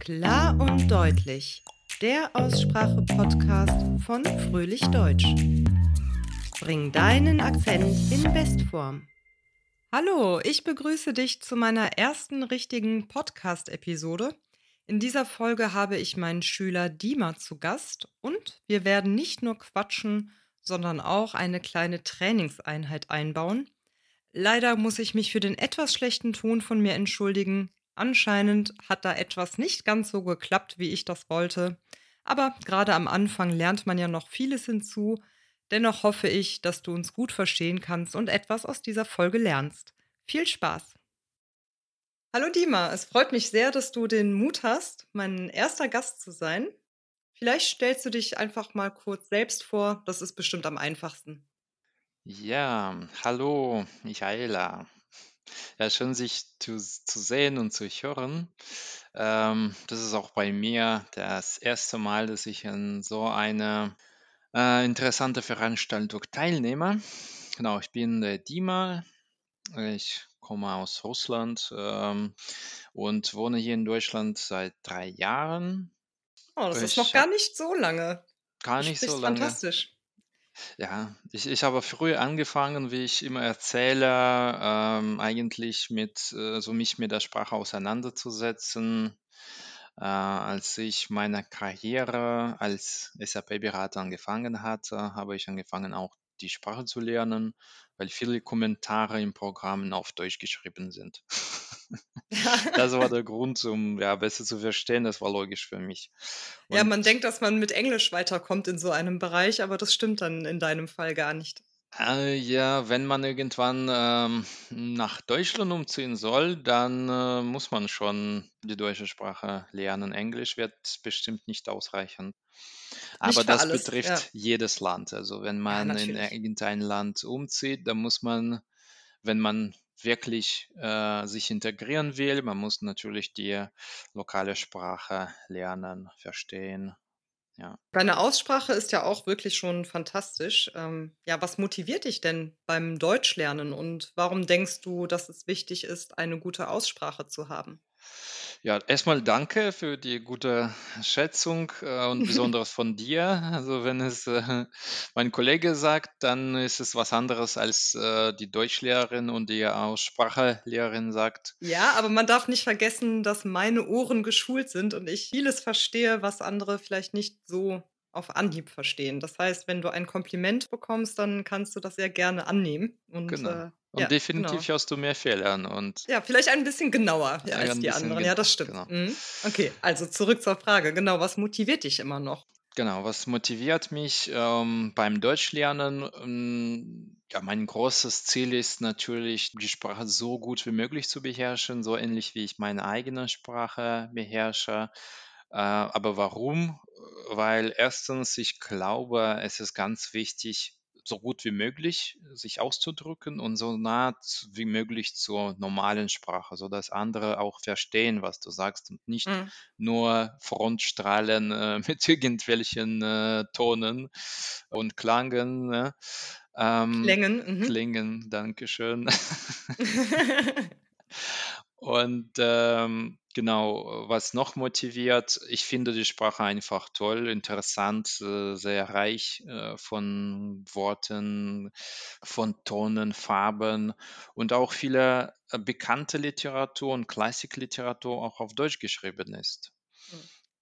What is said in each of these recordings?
Klar und deutlich. Der Aussprache-Podcast von Fröhlich Deutsch. Bring deinen Akzent in Bestform. Hallo, ich begrüße dich zu meiner ersten richtigen Podcast-Episode. In dieser Folge habe ich meinen Schüler Dima zu Gast und wir werden nicht nur quatschen, sondern auch eine kleine Trainingseinheit einbauen. Leider muss ich mich für den etwas schlechten Ton von mir entschuldigen. Anscheinend hat da etwas nicht ganz so geklappt, wie ich das wollte. Aber gerade am Anfang lernt man ja noch vieles hinzu. Dennoch hoffe ich, dass du uns gut verstehen kannst und etwas aus dieser Folge lernst. Viel Spaß! Hallo Dima, es freut mich sehr, dass du den Mut hast, mein erster Gast zu sein. Vielleicht stellst du dich einfach mal kurz selbst vor, das ist bestimmt am einfachsten. Ja, hallo Michaela. Ja, schön, sich zu, zu sehen und zu hören. Ähm, das ist auch bei mir das erste Mal, dass ich an so einer äh, interessante Veranstaltung teilnehme. Genau, ich bin der Dima. Ich komme aus Russland ähm, und wohne hier in Deutschland seit drei Jahren. Oh, das ist noch gar nicht so lange. gar nicht so lange. fantastisch. Ja, ich, ich habe früh angefangen, wie ich immer erzähle, ähm, eigentlich mit, äh, so mich mit der Sprache auseinanderzusetzen. Äh, als ich meine Karriere als SAP-Berater angefangen hatte, habe ich angefangen, auch die Sprache zu lernen, weil viele Kommentare im Programm auf Deutsch geschrieben sind. Das war der Grund, um ja, besser zu verstehen. Das war logisch für mich. Ja, Und man denkt, dass man mit Englisch weiterkommt in so einem Bereich, aber das stimmt dann in deinem Fall gar nicht. Äh, ja, wenn man irgendwann ähm, nach Deutschland umziehen soll, dann äh, muss man schon die deutsche Sprache lernen. Englisch wird bestimmt nicht ausreichen. Nicht Aber das alles, ja. betrifft jedes Land. Also wenn Ja, man in natürlich. irgendein Land umzieht, dann muss man, wenn man wirklich äh, sich integrieren will, man muss natürlich die lokale Sprache lernen, verstehen. Ja. Deine Aussprache ist ja auch wirklich schon fantastisch. Ähm, ja, was motiviert dich denn beim Deutschlernen und warum denkst du, dass es wichtig ist, eine gute Aussprache zu haben? Ja, erstmal danke für die gute Schätzung äh, und besonders von dir. Also wenn es äh, mein Kollege sagt, dann ist es was anderes als äh, die Deutschlehrerin und die Aussprachelehrerin sagt. Ja, aber man darf nicht vergessen, dass meine Ohren geschult sind und ich vieles verstehe, was andere vielleicht nicht so auf Anhieb verstehen. Das heißt, wenn du ein Kompliment bekommst, dann kannst du das sehr gerne annehmen. Und Genau. äh, Und ja, definitiv genau. hörst du mehr Fehlern und Ja, vielleicht ein bisschen genauer ja, als die anderen. Ja, genau, das stimmt. genau. Mhm. Okay, also zurück zur Frage. Genau, was motiviert dich immer noch? Genau, was motiviert mich ähm, beim Deutschlernen? Ähm, ja, mein großes Ziel ist natürlich, die Sprache so gut wie möglich zu beherrschen, so ähnlich wie ich meine eigene Sprache beherrsche. Äh, aber warum? Weil erstens, ich glaube, es ist ganz wichtig, so gut wie möglich sich auszudrücken und so nah wie möglich zur normalen Sprache, sodass andere auch verstehen, was du sagst und nicht Mhm. nur Frontstrahlen äh, mit irgendwelchen äh, Tonen und Klangen. Ne? Ähm, Klängen. Mhm. Klingen, Dankeschön. Und ähm, genau, was noch motiviert, ich finde die Sprache einfach toll, interessant, äh, sehr reich äh, von Worten, von Tonen, Farben und auch viele äh, bekannte Literatur und Klassikliteratur auch auf Deutsch geschrieben ist.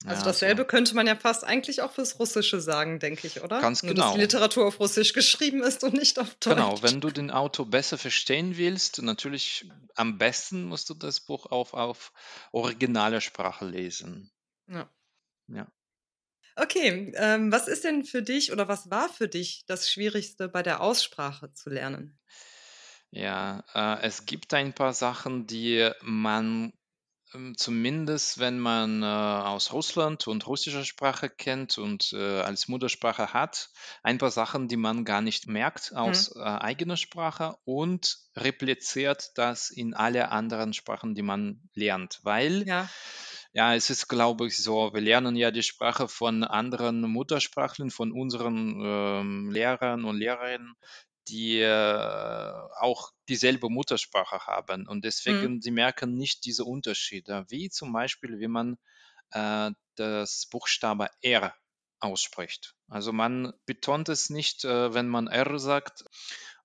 Also Ja, dasselbe so könnte man ja fast eigentlich auch fürs Russische sagen, denke ich, oder? ganz Nur, dass die genau. Literatur auf Russisch geschrieben ist und nicht auf Genau, Deutsch. wenn du den Autor besser verstehen willst, natürlich am besten musst du das Buch auf, auf originale Sprache lesen. Ja. Ja. Okay, ähm, was ist denn für dich oder was war für dich das Schwierigste bei der Aussprache zu lernen? Ja, äh, es gibt ein paar Sachen, die man ähm, zumindest, wenn man äh, aus Russland und russischer Sprache kennt und äh, als Muttersprache hat, ein paar Sachen, die man gar nicht merkt Mhm. aus äh, eigener Sprache und repliziert das in alle anderen Sprachen, die man lernt. Weil Ja. ja, es ist, glaube ich, so, wir lernen ja die Sprache von anderen Muttersprachlern, von unseren ähm, Lehrern und Lehrerinnen, die äh, auch dieselbe Muttersprache haben. Und Mhm. deswegen, sie merken nicht diese Unterschiede. Wie zum Beispiel, wie man äh, das Buchstabe R ausspricht. Also man betont es nicht, äh, wenn man R sagt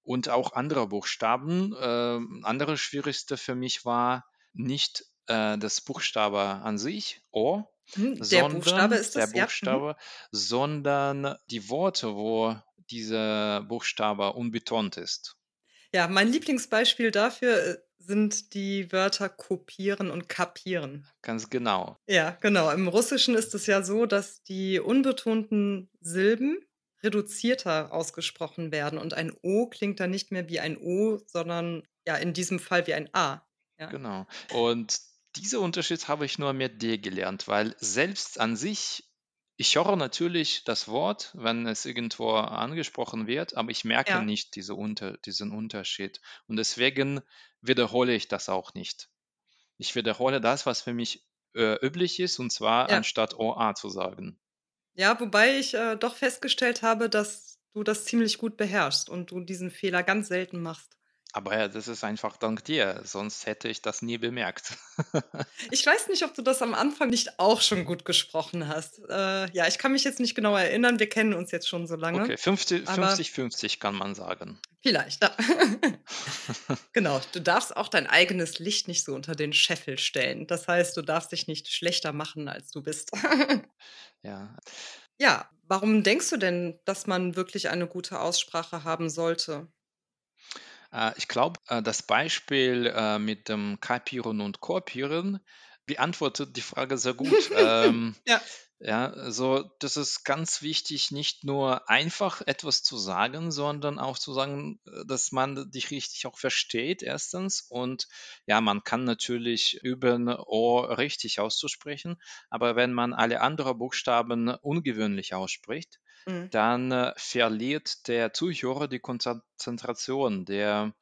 und auch andere Buchstaben. Äh, andere Schwierigste für mich war nicht äh, das Buchstabe an sich, O, Mhm, der sondern Buchstabe ist der es, ja. Mhm. Buchstabe, sondern die Worte, wo dieser Buchstabe unbetont ist. Ja, mein Lieblingsbeispiel dafür, äh, sind die Wörter kopieren und kapieren. Ganz genau. Ja, genau. Im Russischen ist es ja so, dass die unbetonten Silben reduzierter ausgesprochen werden und ein O klingt dann nicht mehr wie ein O, sondern ja in diesem Fall wie ein A. Ja. Genau. Und dieser Unterschied habe ich nur mit dir gelernt, weil selbst an sich, ich höre natürlich das Wort, wenn es irgendwo angesprochen wird, aber ich merke Ja. nicht diese Unter, diesen Unterschied. Und deswegen wiederhole ich das auch nicht. Ich wiederhole das, was für mich äh, üblich ist, und zwar Ja. anstatt OA zu sagen. Ja, wobei ich, äh, doch festgestellt habe, dass du das ziemlich gut beherrschst und du diesen Fehler ganz selten machst. Aber ja, das ist einfach dank dir, sonst hätte ich das nie bemerkt. Ich weiß nicht, ob du das am Anfang nicht auch schon gut gesprochen hast. Äh, ja, ich kann mich jetzt nicht genau erinnern, wir kennen uns jetzt schon so lange. Okay, 50, Aber 50, 50 kann man sagen. vielleicht, ja. Genau, du darfst auch dein eigenes Licht nicht so unter den Scheffel stellen. Das heißt, du darfst dich nicht schlechter machen, als du bist. Ja, Ja, warum denkst du denn, dass man wirklich eine gute Aussprache haben sollte? Äh, ich glaube, äh, das Beispiel äh, mit dem Kapieren und Kopieren beantwortet die Frage sehr gut. ähm, Ja. ja, also das ist ganz wichtig, nicht nur einfach etwas zu sagen, sondern auch zu sagen, dass man dich richtig auch versteht, erstens. Und ja, man kann natürlich üben, O richtig auszusprechen, aber wenn man alle anderen Buchstaben ungewöhnlich ausspricht, Mhm. dann äh, verliert der Zuhörer die Konzentration. Der,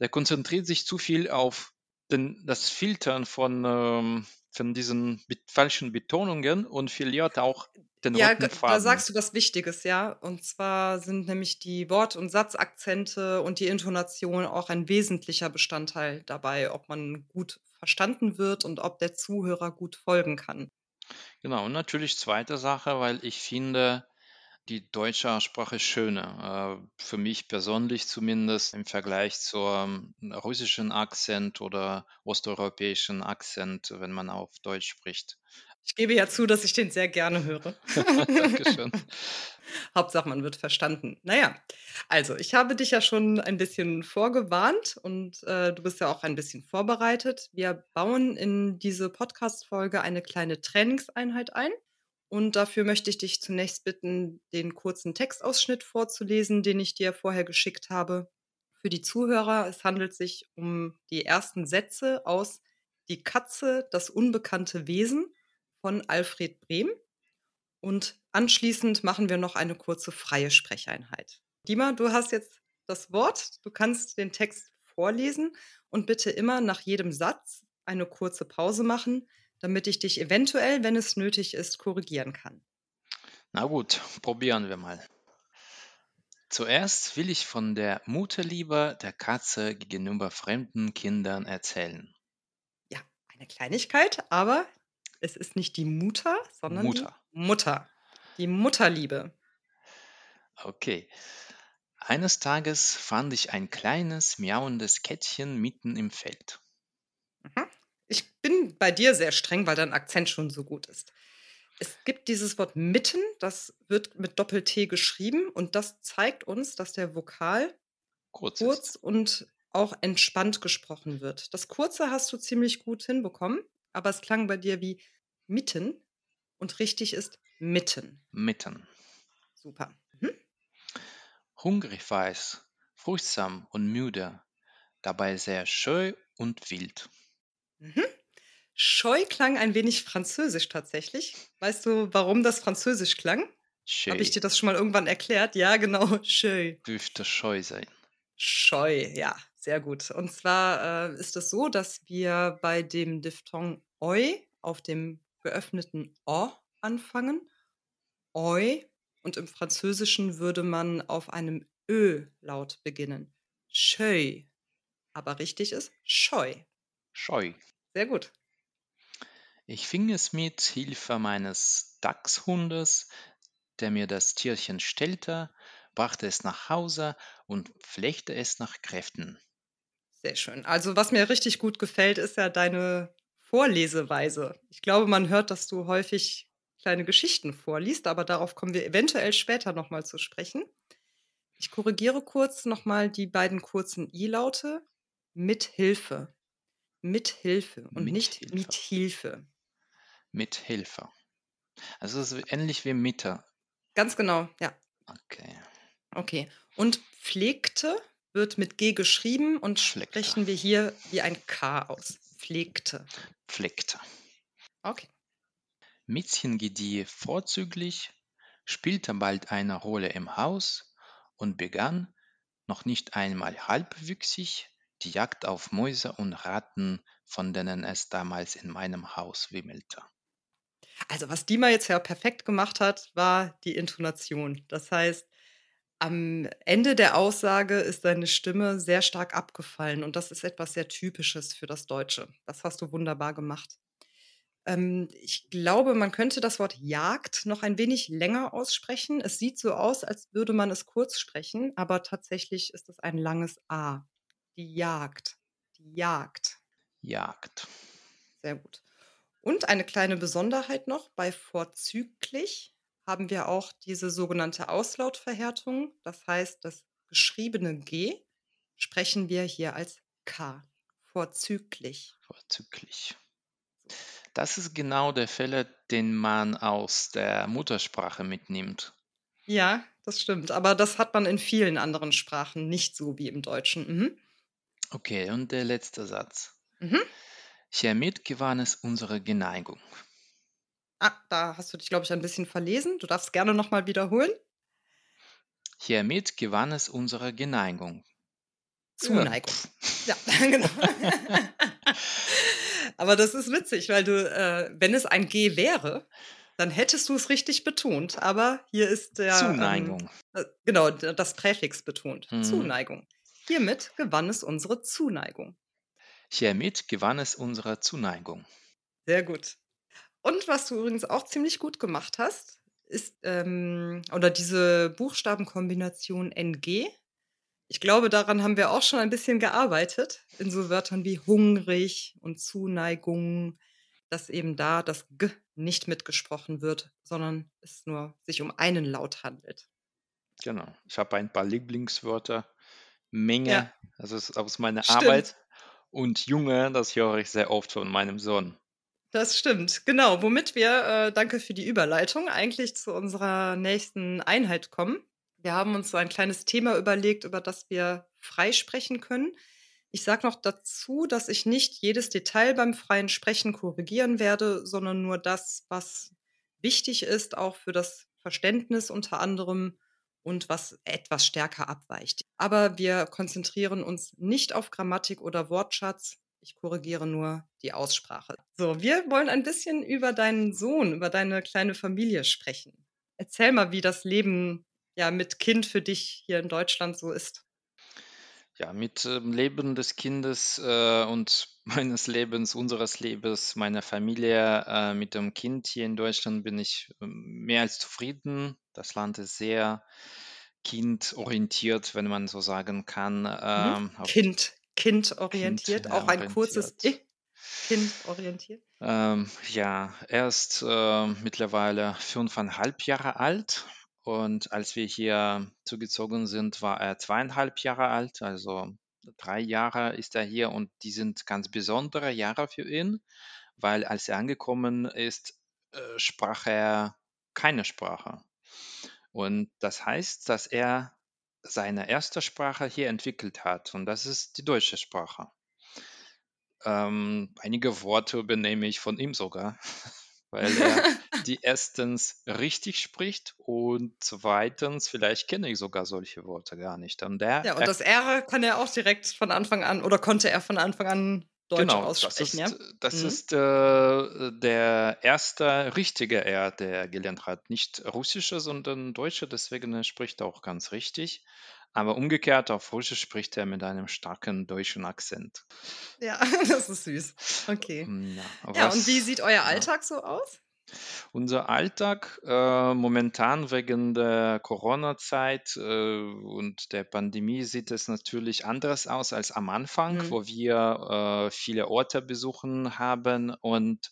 der konzentriert sich zu viel auf den, das Filtern von, ähm, von diesen be falschen Betonungen und verliert auch den Ja, roten g da Faden. sagst du was Wichtiges, ja. Und zwar sind nämlich die Wort und Satzakzente und die Intonation auch ein wesentlicher Bestandteil dabei, ob man gut verstanden wird und ob der Zuhörer gut folgen kann. Genau, und natürlich zweite Sache, weil ich finde, die deutsche Aussprache ist schöner. Äh, für mich persönlich zumindest im Vergleich zum russischen Akzent oder osteuropäischen Akzent, wenn man auf Deutsch spricht. Ich gebe ja zu, dass ich den sehr gerne höre. Dankeschön. Hauptsache, man wird verstanden. Na ja, also, ich habe dich ja schon ein bisschen vorgewarnt und, äh, du bist ja auch ein bisschen vorbereitet. Wir bauen in diese Podcast-Folge eine kleine Trainingseinheit ein und dafür möchte ich dich zunächst bitten, den kurzen Textausschnitt vorzulesen, den ich dir vorher geschickt habe. Für die Zuhörer, es handelt sich um die ersten Sätze aus „Die Katze, das unbekannte Wesen“ von Alfred Brehm. Und anschließend machen wir noch eine kurze freie Sprecheinheit. Dima, du hast jetzt das Wort. Du kannst den Text vorlesen und bitte immer nach jedem Satz eine kurze Pause machen, damit ich dich eventuell, wenn es nötig ist, korrigieren kann. Na gut, probieren wir mal. Zuerst will ich von der Mutterliebe der Katze gegenüber fremden Kindern erzählen. Ja, eine Kleinigkeit, aber es ist nicht die Mutter, sondern Mutter. die Mutter. Die Mutterliebe. Okay. Eines Tages fand ich ein kleines, miauendes Kätzchen mitten im Feld. Ich bin bei dir sehr streng, weil dein Akzent schon so gut ist. Es gibt dieses Wort mitten, das wird mit Doppel-T geschrieben und das zeigt uns, dass der Vokal Kurz kurz und auch entspannt gesprochen wird. Das Kurze hast du ziemlich gut hinbekommen, aber es klang bei dir wie mitten und richtig ist mitten. Mitten. Super. Mhm. Hungrig war es, furchtsam und müde, dabei sehr scheu und wild. Mhm. Scheu klang ein wenig französisch tatsächlich. Weißt du, warum das französisch klang? Habe ich dir das schon mal irgendwann erklärt? Ja, genau. Scheu. dürfte scheu sein. Scheu, ja, sehr gut. Und zwar äh, ist es so, dass wir bei dem Diphthong oi auf dem geöffneten o anfangen. Oi. Und im Französischen würde man auf einem Ö-Laut beginnen. Scheu. Aber richtig ist scheu. Scheu. Sehr gut. Ich fing es mit Hilfe meines Dachshundes, der mir das Tierchen stellte, brachte es nach Hause und pflegte es nach Kräften. Sehr schön. Also, was mir richtig gut gefällt, ist ja deine Vorleseweise. Ich glaube, man hört, dass du häufig kleine Geschichten vorliest, aber darauf kommen wir eventuell später noch mal zu sprechen. Ich korrigiere kurz noch mal die beiden kurzen i-Laute. Mit Hilfe. Mit Hilfe und Mit nicht Hilfe. mit Hilfe. Mit Hilfe. Also es ist ähnlich wie Mitte. Ganz genau, ja. Okay. Okay. Und pflegte wird mit G geschrieben und Pflegte. sprechen wir hier wie ein K aus. Pflegte. Pflegte. Okay. Miezchen gedieh vorzüglich, spielte bald eine Rolle im Haus und begann, noch nicht einmal halbwüchsig, die Jagd auf Mäuse und Ratten, von denen es damals in meinem Haus wimmelte. Also, was Dima jetzt ja perfekt gemacht hat, war die Intonation. Das heißt, am Ende der Aussage ist deine Stimme sehr stark abgefallen und das ist etwas sehr Typisches für das Deutsche. Das hast du wunderbar gemacht. Ähm, ich glaube, man könnte das Wort Jagd noch ein wenig länger aussprechen. Es sieht so aus, als würde man es kurz sprechen, aber tatsächlich ist es ein langes A. Die Jagd. Die Jagd. Jagd. Sehr gut. Und eine kleine Besonderheit noch, bei vorzüglich haben wir auch diese sogenannte Auslautverhärtung. Das heißt, das geschriebene G sprechen wir hier als K. Vorzüglich. Vorzüglich. Das ist genau der Fälle, den man aus der Muttersprache mitnimmt. Ja, das stimmt. Aber das hat man in vielen anderen Sprachen nicht so wie im Deutschen. Mhm. Okay, und der letzte Satz. Mhm. Hiermit gewann es unsere Geneigung. Ah, da hast du dich, glaube ich, ein bisschen verlesen. Du darfst gerne nochmal wiederholen. Hiermit gewann es unsere Geneigung. Zuneigung. Ja, genau. Aber das ist witzig, weil du, äh, wenn es ein G wäre, dann hättest du es richtig betont. Aber hier ist der. Zuneigung. Ähm, äh, genau, das Präfix betont. Mhm. Zuneigung. Hiermit gewann es unsere Zuneigung. Hiermit gewann es unsere Zuneigung. Sehr gut. Und was du übrigens auch ziemlich gut gemacht hast, ist, ähm, oder diese Buchstabenkombination NG. Ich glaube, daran haben wir auch schon ein bisschen gearbeitet, in so Wörtern wie hungrig und Zuneigung, dass eben da das G nicht mitgesprochen wird, sondern es nur sich um einen Laut handelt. Genau. Ich habe ein paar Lieblingswörter. Menge, Ja. das ist aus meiner Stimmt. Arbeit. Und Junge, das höre ich sehr oft von meinem Sohn. Das stimmt, genau. Womit wir, äh, danke für die Überleitung, eigentlich zu unserer nächsten Einheit kommen. Wir haben uns so ein kleines Thema überlegt, über das wir frei sprechen können. Ich sage noch dazu, dass ich nicht jedes Detail beim freien Sprechen korrigieren werde, sondern nur das, was wichtig ist, auch für das Verständnis unter anderem und was etwas stärker abweicht. Aber wir konzentrieren uns nicht auf Grammatik oder Wortschatz. Ich korrigiere nur die Aussprache. So, wir wollen ein bisschen über deinen Sohn, über deine kleine Familie sprechen. Erzähl mal, wie das Leben ja mit Kind für dich hier in Deutschland so ist. Ja, mit ähm, Leben des Kindes äh, und meines Lebens, unseres Lebens, meiner Familie, äh, mit dem Kind hier in Deutschland bin ich ähm, mehr als zufrieden. Das Land ist sehr kindorientiert, wenn man so sagen kann. Mhm. Ähm, Kind, kindorientiert, auch ein kurzes I. kindorientiert. Kindorientiert. Ähm, ja, er ist äh, mittlerweile fünfeinhalb Jahre alt und als wir hier zugezogen sind, war er zweieinhalb Jahre alt, also drei Jahre ist er hier und die sind ganz besondere Jahre für ihn, weil als er angekommen ist, äh, sprach er keine Sprache. Und das heißt, dass er seine erste Sprache hier entwickelt hat und das ist die deutsche Sprache. Ähm, einige Worte übernehme ich von ihm sogar, weil er die erstens richtig spricht und zweitens, vielleicht kenne ich sogar solche Worte gar nicht. Und der, Ja, und das R kann er auch direkt von Anfang an oder konnte er von Anfang an Deutsch genau, das aussprechen, ist, ja? das Mhm. ist äh, der erste richtige R, der er gelernt hat. Nicht russische, sondern deutsche, deswegen er spricht er auch ganz richtig. aber umgekehrt auf Russisch spricht er mit einem starken deutschen Akzent. Ja, das ist süß. Okay. Ja, Ja, und wie sieht euer ja. Alltag so aus? Unser Alltag äh, momentan wegen der Corona-Zeit äh, und der Pandemie sieht es natürlich anders aus als am Anfang, Mhm. wo wir äh, viele Orte besuchen haben und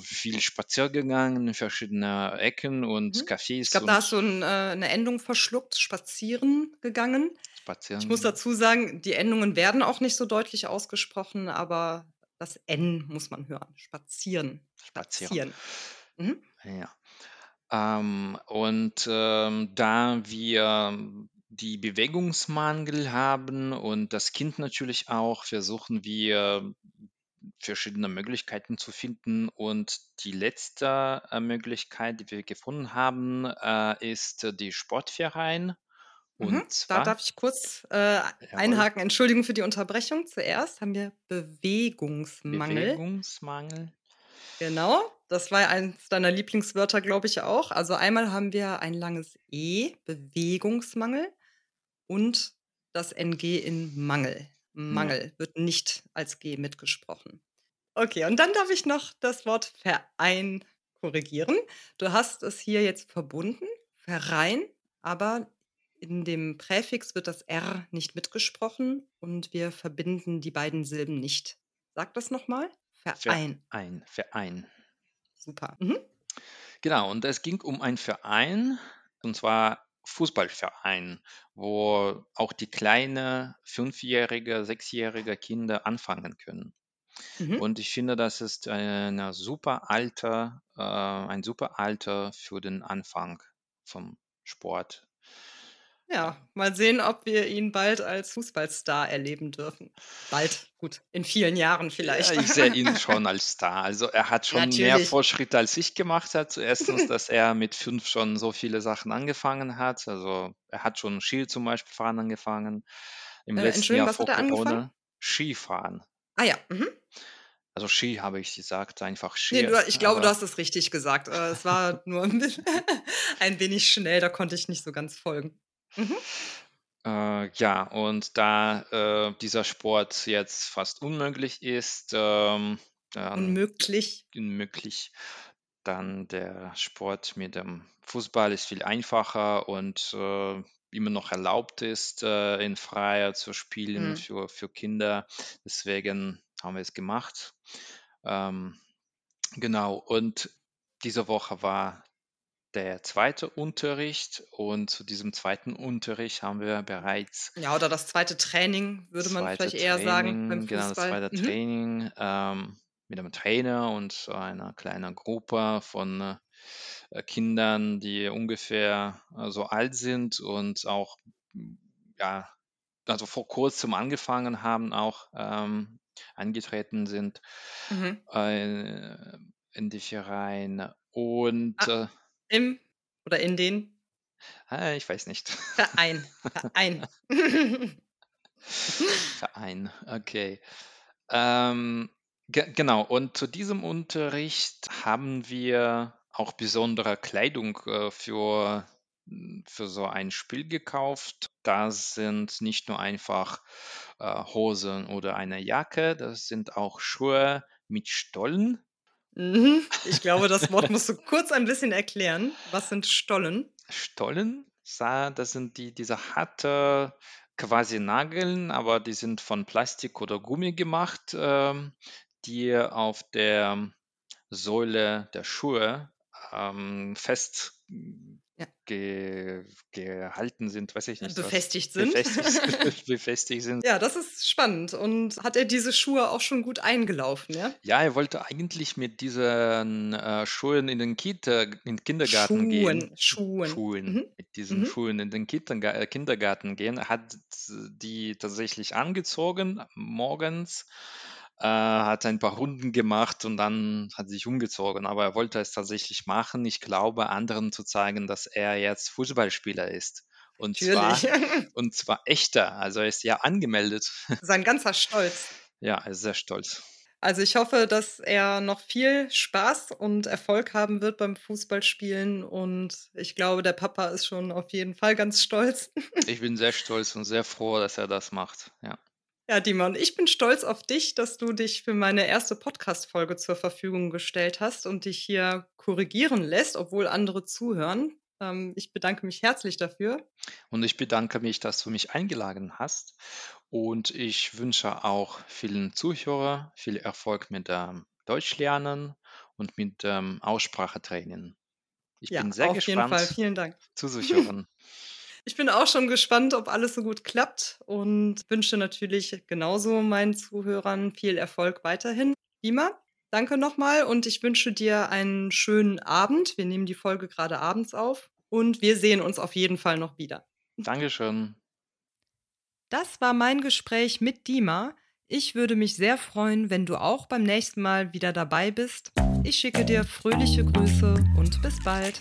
viel spazieren gegangen in verschiedene Ecken und Mhm. Ich Cafés glaube, da hast du und 'n, äh, 'ne Endung verschluckt, spazieren gegangen. Ich muss spazieren. dazu sagen, die Endungen werden auch nicht so deutlich ausgesprochen, aber das N muss man hören. Spazieren, Spazieren. spazieren. Mhm. Ja. Ähm, und ähm, da wir die Bewegungsmangel haben und das Kind natürlich auch, versuchen wir verschiedene Möglichkeiten zu finden. Und die letzte äh, Möglichkeit, die wir gefunden haben, äh, ist äh, die Sportverein. Mhm. Und Da zwar, darf ich kurz, äh, jawohl, einhaken. Entschuldigung für die Unterbrechung. Zuerst haben wir Bewegungsmangel. Bewegungsmangel. Genau, das war eins deiner Lieblingswörter, glaube ich auch. Also einmal haben wir ein langes E, Bewegungsmangel und das NG in Mangel. Ja. Mangel wird nicht als G mitgesprochen. Okay, und dann darf ich noch das Wort Verein korrigieren. Du hast es hier jetzt verbunden, Verein, aber in dem Präfix wird das R nicht mitgesprochen und wir verbinden die beiden Silben nicht. Sag das nochmal. Verein. Verein, Verein. Super. Mhm. Genau, und es ging um einen Verein, und zwar Fußballverein, wo auch die kleine fünfjährige, sechsjährige Kinder anfangen können. Mhm. Und ich finde, das ist eine super Alter, äh, ein super Alter für den Anfang vom Sport. Ja. Ja, mal sehen, ob wir ihn bald als Fußballstar erleben dürfen. Bald, gut, in vielen Jahren Ja, vielleicht. ich sehe ihn schon als Star. Also er hat schon mehr Natürlich. Fortschritte als ich gemacht hat. Erstens, dass er mit fünf schon so viele Sachen angefangen hat. Also er hat schon Ski zum Beispiel fahren angefangen. Im Äh, letzten Jahr vor? Corona Skifahren. Ah ja, mhm. Also Ski habe ich gesagt, einfach Nee, Ski, du, ich glaube, du hast es richtig gesagt. Äh, es war nur ein, bisschen, ein wenig schnell, da konnte ich nicht so ganz folgen. Mhm. Äh, ja, und da äh, dieser Sport jetzt fast unmöglich ist, ähm, dann Unmöglich. unmöglich, dann der Sport mit dem Fußball ist viel einfacher und äh, immer noch erlaubt ist, äh, in Freier zu spielen Mhm. für, für Kinder. Deswegen haben wir es gemacht. Ähm, genau, und diese Woche war der zweite Unterricht und zu diesem zweiten Unterricht haben wir bereits Ja, oder das zweite Training, würde man zweite vielleicht eher sagen beim Training, genau, das zweite Mhm. Training ähm, mit einem Trainer und einer kleinen Gruppe von äh, Kindern, die ungefähr äh, so alt sind und auch, ja, also vor kurzem angefangen haben, auch ähm, angetreten sind Mhm. äh, in die Vereine. Und Ah, äh, im oder in den ah, ich weiß nicht. Verein. Verein. Verein, okay. Ähm, ge genau, und zu diesem Unterricht haben wir auch besondere Kleidung äh, für, für so ein Spiel gekauft. Das sind nicht nur einfach äh, Hosen oder eine Jacke, das sind auch Schuhe mit Stollen. Mhm. Ich glaube, das Wort musst du kurz ein bisschen erklären. Was sind Stollen? Stollen, das sind die, diese harte quasi Nageln, aber die sind von Plastik oder Gummi gemacht, ähm, die auf der Sohle der Schuhe ähm, fest. Ge gehalten sind, weiß ich nicht was. befestigt sind. Befestigt, befestigt sind. Ja, das ist spannend. Und hat er diese Schuhe auch schon gut eingelaufen, ja? Ja, er wollte eigentlich mit diesen äh, Schuhen in den Kita, in den Kindergarten gehen. Schuhen, Schuhen. Schuhen, Mhm. mit diesen Mhm. Schuhen in den Kinderga äh, Kindergarten gehen. Er hat die tatsächlich angezogen morgens, äh, hat ein paar Runden gemacht und dann hat sich umgezogen. Aber er wollte es tatsächlich machen. Ich glaube, anderen zu zeigen, dass er jetzt Fußballspieler ist. Und zwar, und zwar echter. Also er ist ja angemeldet. Sein ganzer Stolz. Ja, er ist sehr stolz. Also ich hoffe, dass er noch viel Spaß und Erfolg haben wird beim Fußballspielen und ich glaube, der Papa ist schon auf jeden Fall ganz stolz. Ich bin sehr stolz und sehr froh, dass er das macht. Ja. Ja, Dimon, ich bin stolz auf dich, dass du dich für meine erste Podcast-Folge zur Verfügung gestellt hast und dich hier korrigieren lässt, obwohl andere zuhören. Ähm, ich bedanke mich herzlich dafür. Und ich bedanke mich, dass du mich eingeladen hast. Und ich wünsche auch vielen Zuhörern viel Erfolg mit dem Deutschlernen und mit dem Aussprachetraining. Ich Ja, bin sehr auf jeden Fall. gespannt Vielen Dank. zuzuhören. Ich bin auch schon gespannt, ob alles so gut klappt und wünsche natürlich genauso meinen Zuhörern viel Erfolg weiterhin. Dima, danke nochmal und ich wünsche dir einen schönen Abend. Wir nehmen die Folge gerade abends auf und wir sehen uns auf jeden Fall noch wieder. Dankeschön. Das war mein Gespräch mit Dima. Ich würde mich sehr freuen, wenn du auch beim nächsten Mal wieder dabei bist. Ich schicke dir fröhliche Grüße und bis bald.